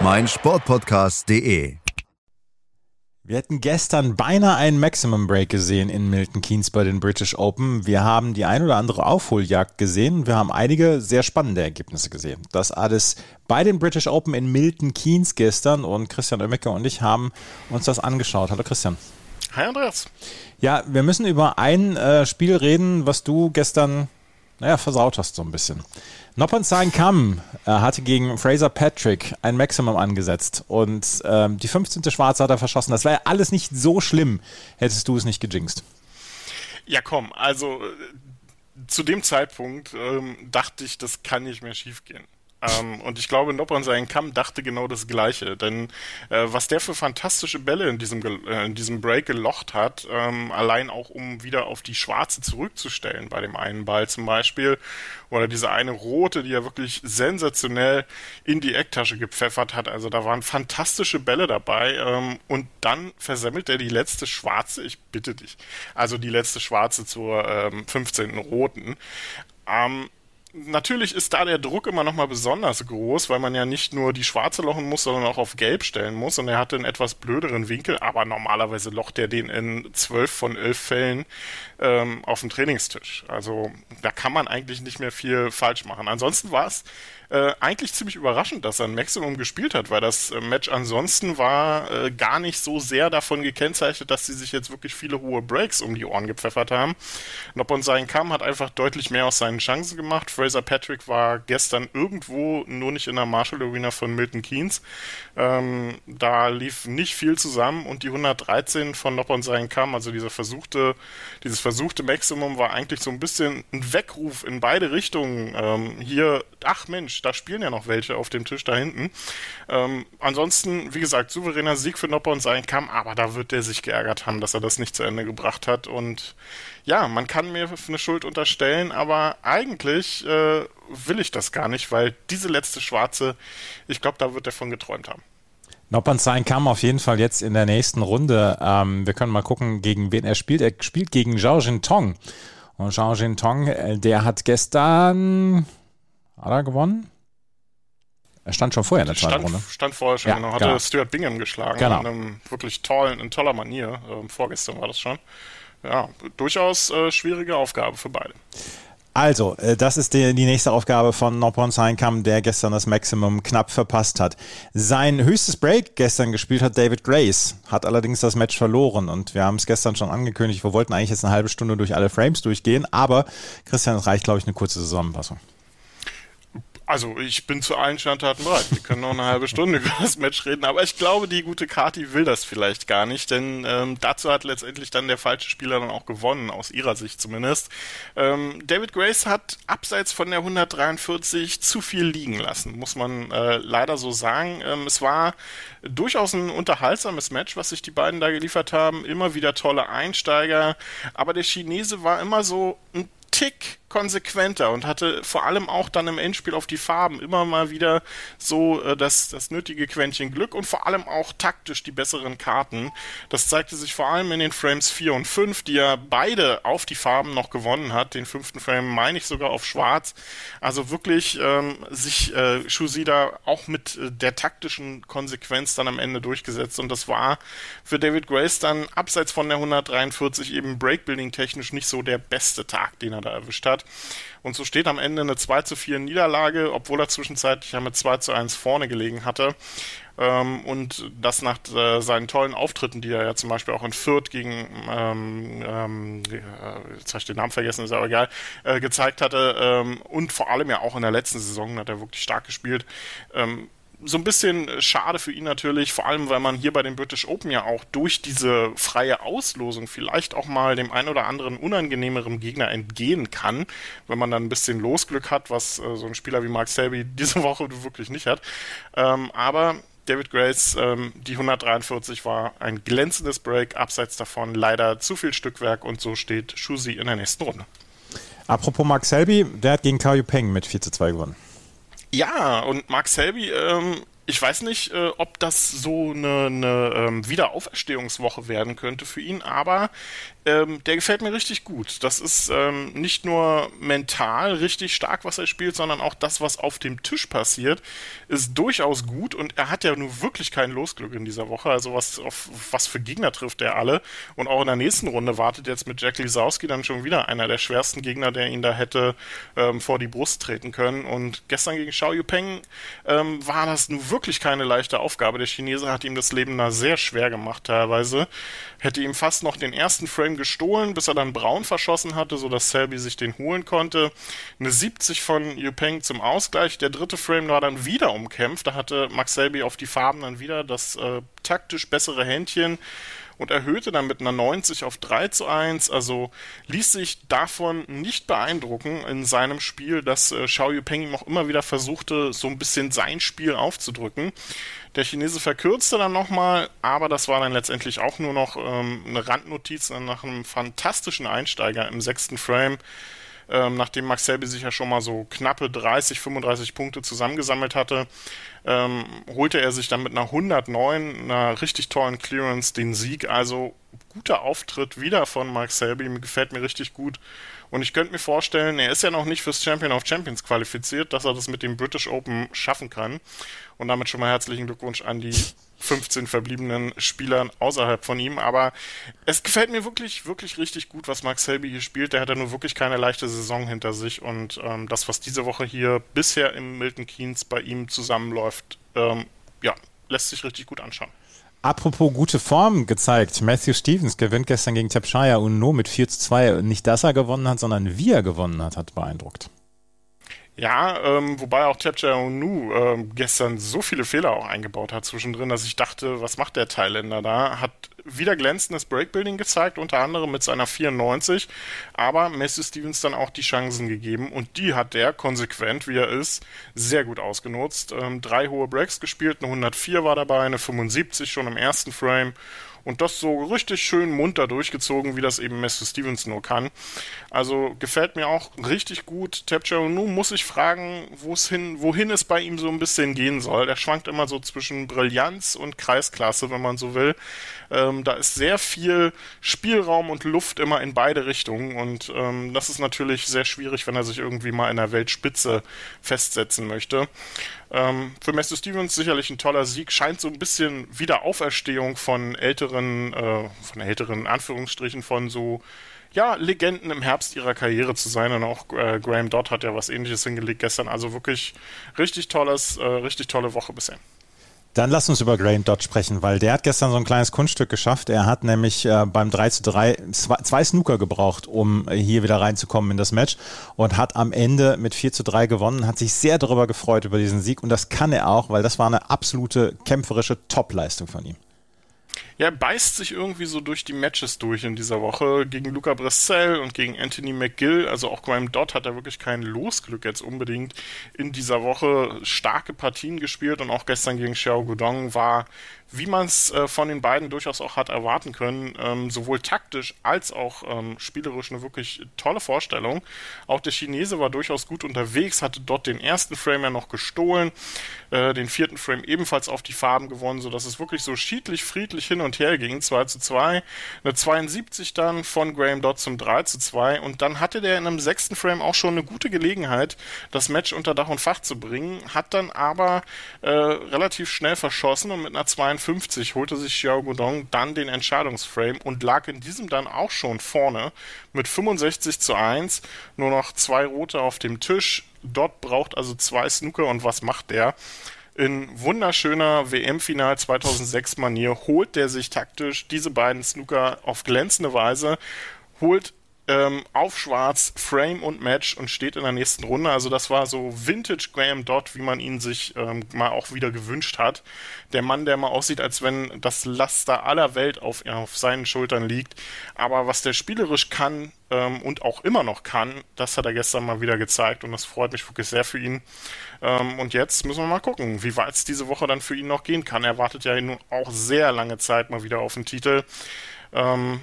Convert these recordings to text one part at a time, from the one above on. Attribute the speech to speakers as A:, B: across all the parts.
A: meinsportpodcast.de.
B: Wir hätten gestern beinahe einen Maximum Break gesehen in Milton Keynes bei den British Open. Wir haben die ein oder andere Aufholjagd gesehen. Wir haben einige sehr spannende Ergebnisse gesehen. Das alles bei den British Open in Milton Keynes gestern und Christian Oemeke und ich haben uns das angeschaut. Hallo Christian.
C: Hi Andreas.
B: Ja, wir müssen über ein äh, Spiel reden, was du gestern, naja, versaut hast so ein bisschen. Noppon Sein Kam äh, hatte gegen Fraser Patrick ein Maximum angesetzt und ähm, die 15. Schwarze hat er verschossen. Das war ja alles nicht so schlimm, hättest du es nicht gejinxt.
C: Ja, komm, also äh, zu dem Zeitpunkt ähm, dachte ich, das kann nicht mehr schiefgehen. Ähm, und ich glaube, Noppon seinen Kamm dachte genau das Gleiche. Denn äh, was der für fantastische Bälle in diesem, äh, in diesem Break gelocht hat, ähm, allein auch um wieder auf die Schwarze zurückzustellen, bei dem einen Ball zum Beispiel, oder diese eine rote, die er wirklich sensationell in die Ecktasche gepfeffert hat. Also da waren fantastische Bälle dabei. Ähm, und dann versemmelt er die letzte Schwarze, ich bitte dich, also die letzte Schwarze zur ähm, 15. Roten. Ähm, Natürlich ist da der Druck immer noch mal besonders groß, weil man ja nicht nur die schwarze lochen muss, sondern auch auf gelb stellen muss. Und er hatte einen etwas blöderen Winkel, aber normalerweise locht er den in zwölf von elf Fällen ähm, auf dem Trainingstisch. Also da kann man eigentlich nicht mehr viel falsch machen. Ansonsten war es äh, eigentlich ziemlich überraschend, dass er ein Maximum gespielt hat, weil das äh, Match ansonsten war äh, gar nicht so sehr davon gekennzeichnet, dass sie sich jetzt wirklich viele hohe Breaks um die Ohren gepfeffert haben. Noppon sein Kam hat einfach deutlich mehr aus seinen Chancen gemacht. Fraser Patrick war gestern irgendwo, nur nicht in der Marshall Arena von Milton Keynes. Ähm, da lief nicht viel zusammen und die 113 von Noppon sein Kam, also dieser versuchte, dieses versuchte Maximum war eigentlich so ein bisschen ein Weckruf in beide Richtungen. Ähm, hier, ach Mensch, da spielen ja noch welche auf dem Tisch da hinten. Ähm, ansonsten, wie gesagt, souveräner Sieg für Nopper und sein Kamm, aber da wird der sich geärgert haben, dass er das nicht zu Ende gebracht hat. Und ja, man kann mir eine Schuld unterstellen, aber eigentlich äh, will ich das gar nicht, weil diese letzte Schwarze, ich glaube, da wird er von geträumt haben.
B: Noppenstein kam auf jeden Fall jetzt in der nächsten Runde. Ähm, wir können mal gucken, gegen wen er spielt. Er spielt gegen Zhao Jintong. Und Zhao Jintong, äh, der hat gestern, hat er gewonnen? Er stand schon vorher in der zweiten
C: stand,
B: Runde.
C: Stand vorher schon, ja, genau. Hatte genau. Stuart Bingham geschlagen.
B: Genau.
C: In einem wirklich tollen, in toller Manier. Ähm, vorgestern war das schon. Ja, durchaus äh, schwierige Aufgabe für beide.
B: Also, äh, das ist die, die nächste Aufgabe von Noppon Seinkam, der gestern das Maximum knapp verpasst hat. Sein höchstes Break gestern gespielt hat David Grace, hat allerdings das Match verloren und wir haben es gestern schon angekündigt, wir wollten eigentlich jetzt eine halbe Stunde durch alle Frames durchgehen, aber Christian, es reicht, glaube ich, eine kurze Zusammenfassung.
C: Also ich bin zu allen Standarten bereit. Wir können noch eine halbe Stunde über das Match reden, aber ich glaube, die gute Kati will das vielleicht gar nicht, denn ähm, dazu hat letztendlich dann der falsche Spieler dann auch gewonnen, aus ihrer Sicht zumindest. Ähm, David Grace hat abseits von der 143 zu viel liegen lassen, muss man äh, leider so sagen. Ähm, es war durchaus ein unterhaltsames Match, was sich die beiden da geliefert haben. Immer wieder tolle Einsteiger, aber der Chinese war immer so ein Tick konsequenter und hatte vor allem auch dann im Endspiel auf die Farben immer mal wieder so äh, das, das nötige Quäntchen Glück und vor allem auch taktisch die besseren Karten. Das zeigte sich vor allem in den Frames 4 und 5, die er beide auf die Farben noch gewonnen hat. Den fünften Frame meine ich sogar auf Schwarz. Also wirklich ähm, sich äh, Shusida auch mit äh, der taktischen Konsequenz dann am Ende durchgesetzt und das war für David Grace dann abseits von der 143 eben Breakbuilding technisch nicht so der beste Tag, den er da erwischt hat. Und so steht am Ende eine 2 zu 4 Niederlage, obwohl er zwischenzeitlich ja mit 2 zu 1 vorne gelegen hatte. Ähm, und das nach äh, seinen tollen Auftritten, die er ja zum Beispiel auch in Fürth gegen, ähm, ähm, jetzt habe ich den Namen vergessen, ist aber egal, äh, gezeigt hatte. Ähm, und vor allem ja auch in der letzten Saison hat er wirklich stark gespielt. So ein bisschen schade für ihn natürlich, vor allem weil man hier bei den British Open ja auch durch diese freie Auslosung vielleicht auch mal dem ein oder anderen unangenehmeren Gegner entgehen kann, wenn man dann ein bisschen Losglück hat, was äh, so ein Spieler wie Mark Selby diese Woche wirklich nicht hat. Ähm, aber David Grace, ähm, die 143 war ein glänzendes Break, abseits davon leider zu viel Stückwerk und so steht Shusi in der nächsten Runde.
B: Apropos Mark Selby, der hat gegen Kao Peng mit 4 zu 2 gewonnen.
C: Ja, und Mark Selby ähm, ich weiß nicht, äh, ob das so eine, eine ähm, Wiederauferstehungswoche werden könnte für ihn, aber ähm, der gefällt mir richtig gut. Das ist ähm, nicht nur mental richtig stark, was er spielt, sondern auch das, was auf dem Tisch passiert, ist durchaus gut und er hat ja nun wirklich kein Losglück in dieser Woche. Also was auf was für Gegner trifft er alle und auch in der nächsten Runde wartet jetzt mit Jack Lisowski dann schon wieder einer der schwersten Gegner, der ihn da hätte ähm, vor die Brust treten können. Und gestern gegen Xiao Yupeng ähm, war das nun wirklich keine leichte Aufgabe. Der Chinese hat ihm das Leben da sehr schwer gemacht teilweise hätte ihm fast noch den ersten Frame gestohlen, bis er dann Braun verschossen hatte, sodass Selby sich den holen konnte. Eine 70 von Yupeng zum Ausgleich. Der dritte Frame war dann wieder umkämpft. Da hatte Max Selby auf die Farben dann wieder das äh, taktisch bessere Händchen und erhöhte dann mit einer 90 auf 3 zu 1. Also ließ sich davon nicht beeindrucken in seinem Spiel, dass äh, Xiao Yupeng ihm auch immer wieder versuchte, so ein bisschen sein Spiel aufzudrücken. Der Chinese verkürzte dann nochmal, aber das war dann letztendlich auch nur noch ähm, eine Randnotiz nach einem fantastischen Einsteiger im sechsten Frame. Ähm, nachdem Max Selby sich ja schon mal so knappe 30, 35 Punkte zusammengesammelt hatte, ähm, holte er sich dann mit einer 109, einer richtig tollen Clearance den Sieg. Also guter Auftritt wieder von Max Selby, gefällt mir richtig gut. Und ich könnte mir vorstellen, er ist ja noch nicht fürs Champion of Champions qualifiziert, dass er das mit dem British Open schaffen kann. Und damit schon mal herzlichen Glückwunsch an die 15 verbliebenen Spielern außerhalb von ihm. Aber es gefällt mir wirklich, wirklich richtig gut, was Max Selby hier spielt. Der hat ja nur wirklich keine leichte Saison hinter sich. Und ähm, das, was diese Woche hier bisher im Milton Keynes bei ihm zusammenläuft, ähm, ja, lässt sich richtig gut anschauen.
B: Apropos gute Form gezeigt. Matthew Stevens gewinnt gestern gegen Tapshire und nur mit 4 zu 2. Nicht, dass er gewonnen hat, sondern wie er gewonnen hat, hat beeindruckt.
C: Ja, ähm, wobei auch Tapcha Onu ähm, gestern so viele Fehler auch eingebaut hat zwischendrin, dass ich dachte, was macht der Thailänder da? Hat wieder glänzendes Breakbuilding gezeigt, unter anderem mit seiner 94, aber Matthew Stevens dann auch die Chancen gegeben und die hat der, konsequent wie er ist, sehr gut ausgenutzt. Ähm, drei hohe Breaks gespielt, eine 104 war dabei, eine 75 schon im ersten Frame und das so richtig schön munter durchgezogen, wie das eben Matthew Stevens nur kann. Also gefällt mir auch richtig gut. Tapcher nun muss ich fragen, hin, wohin es bei ihm so ein bisschen gehen soll. Der schwankt immer so zwischen Brillanz und Kreisklasse, wenn man so will. Ähm, da ist sehr viel Spielraum und Luft immer in beide Richtungen und ähm, das ist natürlich sehr schwierig, wenn er sich irgendwie mal in der Weltspitze festsetzen möchte. Ähm, für Matthew Stevens sicherlich ein toller Sieg, scheint so ein bisschen Wiederauferstehung von älteren, äh, von älteren Anführungsstrichen von so ja, Legenden im Herbst ihrer Karriere zu sein. Und auch äh, Graham Dodd hat ja was ähnliches hingelegt gestern. Also wirklich richtig tolles, äh, richtig tolle Woche bisher.
B: Dann lass uns über Graham Dodd sprechen, weil der hat gestern so ein kleines Kunststück geschafft. Er hat nämlich äh, beim 3 zu 3 zwei, zwei Snooker gebraucht, um hier wieder reinzukommen in das Match und hat am Ende mit 4 zu 3 gewonnen, hat sich sehr darüber gefreut über diesen Sieg und das kann er auch, weil das war eine absolute kämpferische Topleistung von ihm.
C: Ja, er beißt sich irgendwie so durch die Matches durch in dieser Woche. Gegen Luca Bressel und gegen Anthony McGill. Also auch Graham Dodd hat er wirklich kein Losglück jetzt unbedingt in dieser Woche. Starke Partien gespielt und auch gestern gegen Xiao Gudong war wie man es äh, von den beiden durchaus auch hat erwarten können, ähm, sowohl taktisch als auch ähm, spielerisch eine wirklich tolle Vorstellung. Auch der Chinese war durchaus gut unterwegs, hatte dort den ersten Frame ja noch gestohlen, äh, den vierten Frame ebenfalls auf die Farben gewonnen, sodass es wirklich so schiedlich, friedlich hin und her ging, 2 zu 2. Eine 72 dann von Graham Dodd zum 3 zu 2 und dann hatte der in einem sechsten Frame auch schon eine gute Gelegenheit, das Match unter Dach und Fach zu bringen, hat dann aber äh, relativ schnell verschossen und mit einer 52 52 holte sich Xiao Guodong dann den Entscheidungsframe und lag in diesem dann auch schon vorne mit 65 zu 1. Nur noch zwei Rote auf dem Tisch. Dort braucht also zwei Snooker und was macht der? In wunderschöner WM-Final 2006 Manier holt der sich taktisch diese beiden Snooker auf glänzende Weise, holt ähm, auf Schwarz, Frame und Match und steht in der nächsten Runde. Also das war so Vintage Graham Dodd, wie man ihn sich ähm, mal auch wieder gewünscht hat. Der Mann, der mal aussieht, als wenn das Laster aller Welt auf, auf seinen Schultern liegt. Aber was der spielerisch kann ähm, und auch immer noch kann, das hat er gestern mal wieder gezeigt und das freut mich wirklich sehr für ihn. Ähm, und jetzt müssen wir mal gucken, wie weit es diese Woche dann für ihn noch gehen kann. Er wartet ja nun auch sehr lange Zeit mal wieder auf den Titel. Ähm,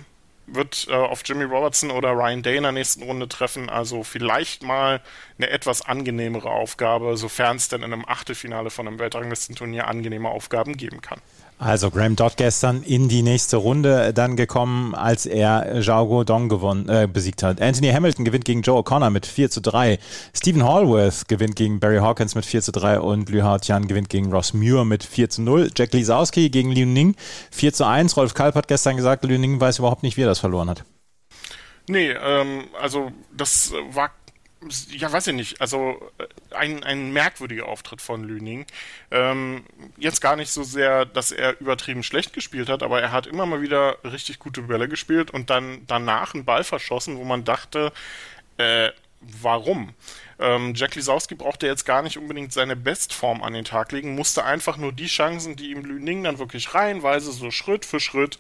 C: wird äh, auf Jimmy Robertson oder Ryan Day in der nächsten Runde treffen. Also vielleicht mal eine etwas angenehmere Aufgabe, sofern es denn in einem Achtelfinale von einem Weltranglistenturnier angenehme Aufgaben geben kann.
B: Also Graham Dodd gestern in die nächste Runde dann gekommen, als er Zhao Guodong gewonnen, äh, besiegt hat. Anthony Hamilton gewinnt gegen Joe O'Connor mit 4 zu 3. Stephen Hallworth gewinnt gegen Barry Hawkins mit 4 zu 3 und Liu Hao Tian gewinnt gegen Ross Muir mit 4 zu 0. Jack Lisowski gegen Liu Ning 4 zu 1. Rolf Kalp hat gestern gesagt, Liu Ning weiß überhaupt nicht, wie er das verloren hat.
C: Nee, ähm, also das war ja, weiß ich nicht. Also äh, ein, ein merkwürdiger Auftritt von Lüning. Ähm, jetzt gar nicht so sehr, dass er übertrieben schlecht gespielt hat, aber er hat immer mal wieder richtig gute Bälle gespielt und dann danach einen Ball verschossen, wo man dachte, äh, warum? Ähm, Jack Lisowski brauchte jetzt gar nicht unbedingt seine Bestform an den Tag legen, musste einfach nur die Chancen, die ihm Lüning dann wirklich reihenweise so Schritt für Schritt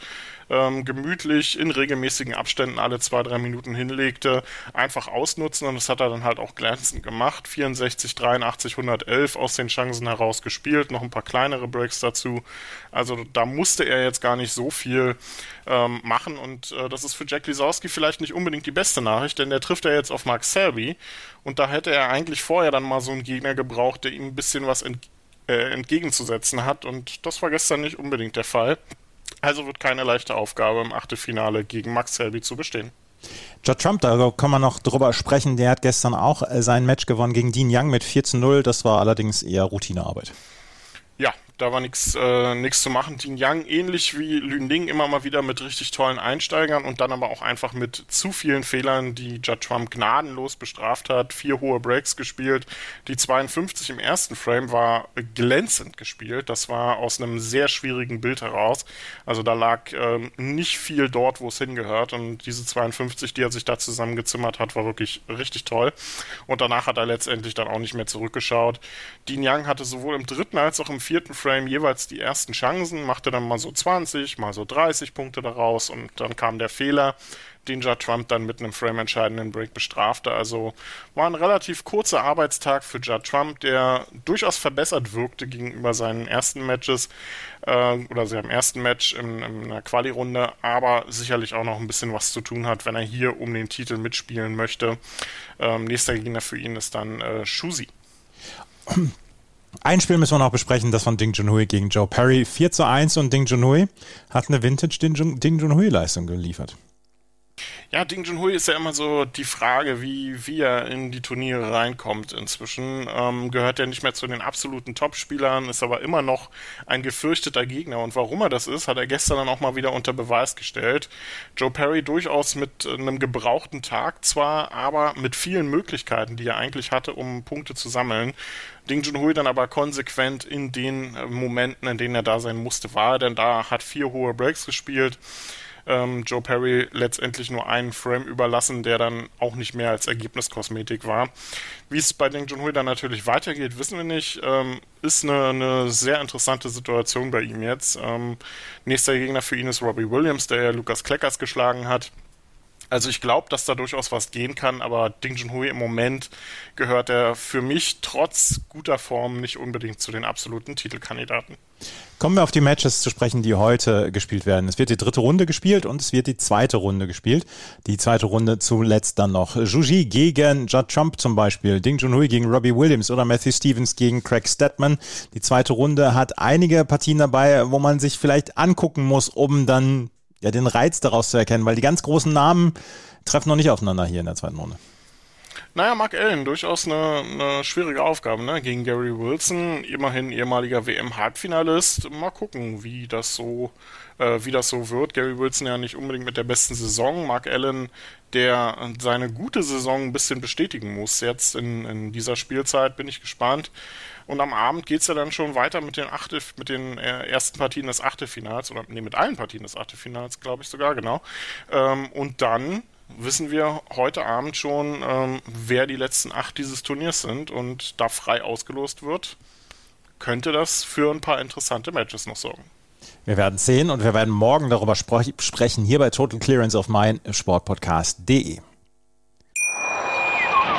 C: ähm, gemütlich in regelmäßigen Abständen alle zwei, drei Minuten hinlegte, einfach ausnutzen und das hat er dann halt auch glänzend gemacht. 64, 83, 111 aus den Chancen heraus gespielt, noch ein paar kleinere Breaks dazu. Also da musste er jetzt gar nicht so viel ähm, machen und äh, das ist für Jack Lisowski vielleicht nicht unbedingt die beste Nachricht, denn der trifft ja jetzt auf Mark Selby und da hätte er eigentlich vorher dann mal so einen Gegner gebraucht, der ihm ein bisschen was äh, entgegenzusetzen hat und das war gestern nicht unbedingt der Fall. Also wird keine leichte Aufgabe im Achtelfinale gegen Max Selby zu bestehen.
B: Judd Trump, da kann man noch drüber sprechen, der hat gestern auch äh, sein Match gewonnen gegen Dean Young mit 4 zu 0. Das war allerdings eher Routinearbeit.
C: Da war nichts äh, zu machen. Dean Young, ähnlich wie Lün Ling, immer mal wieder mit richtig tollen Einsteigern und dann aber auch einfach mit zu vielen Fehlern, die Judd Trump gnadenlos bestraft hat. Vier hohe Breaks gespielt. Die 52 im ersten Frame war glänzend gespielt. Das war aus einem sehr schwierigen Bild heraus. Also da lag ähm, nicht viel dort, wo es hingehört. Und diese 52, die er sich da zusammengezimmert hat, war wirklich richtig toll. Und danach hat er letztendlich dann auch nicht mehr zurückgeschaut. Dean Young hatte sowohl im dritten als auch im vierten Frame Frame jeweils die ersten Chancen, machte dann mal so 20, mal so 30 Punkte daraus und dann kam der Fehler, den Judd Trump dann mit einem frame-entscheidenden Break bestrafte. Also war ein relativ kurzer Arbeitstag für Judd Trump, der durchaus verbessert wirkte gegenüber seinen ersten Matches äh, oder seinem ersten Match in, in einer Quali-Runde, aber sicherlich auch noch ein bisschen was zu tun hat, wenn er hier um den Titel mitspielen möchte. Ähm, nächster Gegner für ihn ist dann äh, Shusi.
B: Ein Spiel müssen wir noch besprechen, das von Ding Junhui gegen Joe Perry. 4 zu 1 und Ding Junhui hat eine Vintage Ding Junhui Leistung geliefert.
C: Ja, Ding Junhui ist ja immer so die Frage, wie, wie er in die Turniere reinkommt. Inzwischen ähm, gehört er nicht mehr zu den absoluten Top-Spielern, ist aber immer noch ein gefürchteter Gegner. Und warum er das ist, hat er gestern dann auch mal wieder unter Beweis gestellt. Joe Perry durchaus mit einem gebrauchten Tag zwar, aber mit vielen Möglichkeiten, die er eigentlich hatte, um Punkte zu sammeln. Ding Junhui dann aber konsequent in den Momenten, in denen er da sein musste, war, denn da hat vier hohe Breaks gespielt ähm, Joe Perry letztendlich nur einen Frame überlassen, der dann auch nicht mehr als Ergebniskosmetik war. Wie es bei Ding Junhui dann natürlich weitergeht, wissen wir nicht. Ähm, ist eine, eine, sehr interessante Situation bei ihm jetzt. Ähm, nächster Gegner für ihn ist Robbie Williams, der ja Lukas Kleckers geschlagen hat. Also ich glaube, dass da durchaus was gehen kann, aber Ding Junhui im Moment gehört er für mich trotz guter Form nicht unbedingt zu den absoluten Titelkandidaten.
B: Kommen wir auf die Matches zu sprechen, die heute gespielt werden. Es wird die dritte Runde gespielt und es wird die zweite Runde gespielt. Die zweite Runde zuletzt dann noch Juji gegen Judd Trump zum Beispiel, Ding Junhui gegen Robbie Williams oder Matthew Stevens gegen Craig Stedman. Die zweite Runde hat einige Partien dabei, wo man sich vielleicht angucken muss, um dann ja, den Reiz daraus zu erkennen, weil die ganz großen Namen treffen noch nicht aufeinander hier in der zweiten Runde.
C: Naja, Mark Allen, durchaus eine, eine schwierige Aufgabe, ne? Gegen Gary Wilson, immerhin ehemaliger WM-Halbfinalist. Mal gucken, wie das so, äh, wie das so wird. Gary Wilson ja nicht unbedingt mit der besten Saison. Mark Allen, der seine gute Saison ein bisschen bestätigen muss. Jetzt in, in dieser Spielzeit bin ich gespannt. Und am Abend geht es ja dann schon weiter mit den, Achte, mit den äh, ersten Partien des Achtelfinals, oder nee, mit allen Partien des Achtelfinals, glaube ich sogar, genau. Ähm, und dann wissen wir heute Abend schon, ähm, wer die letzten acht dieses Turniers sind und da frei ausgelost wird, könnte das für ein paar interessante Matches noch sorgen.
B: Wir werden sehen und wir werden morgen darüber sprechen hier bei Total Clearance auf meinsportpodcast.de.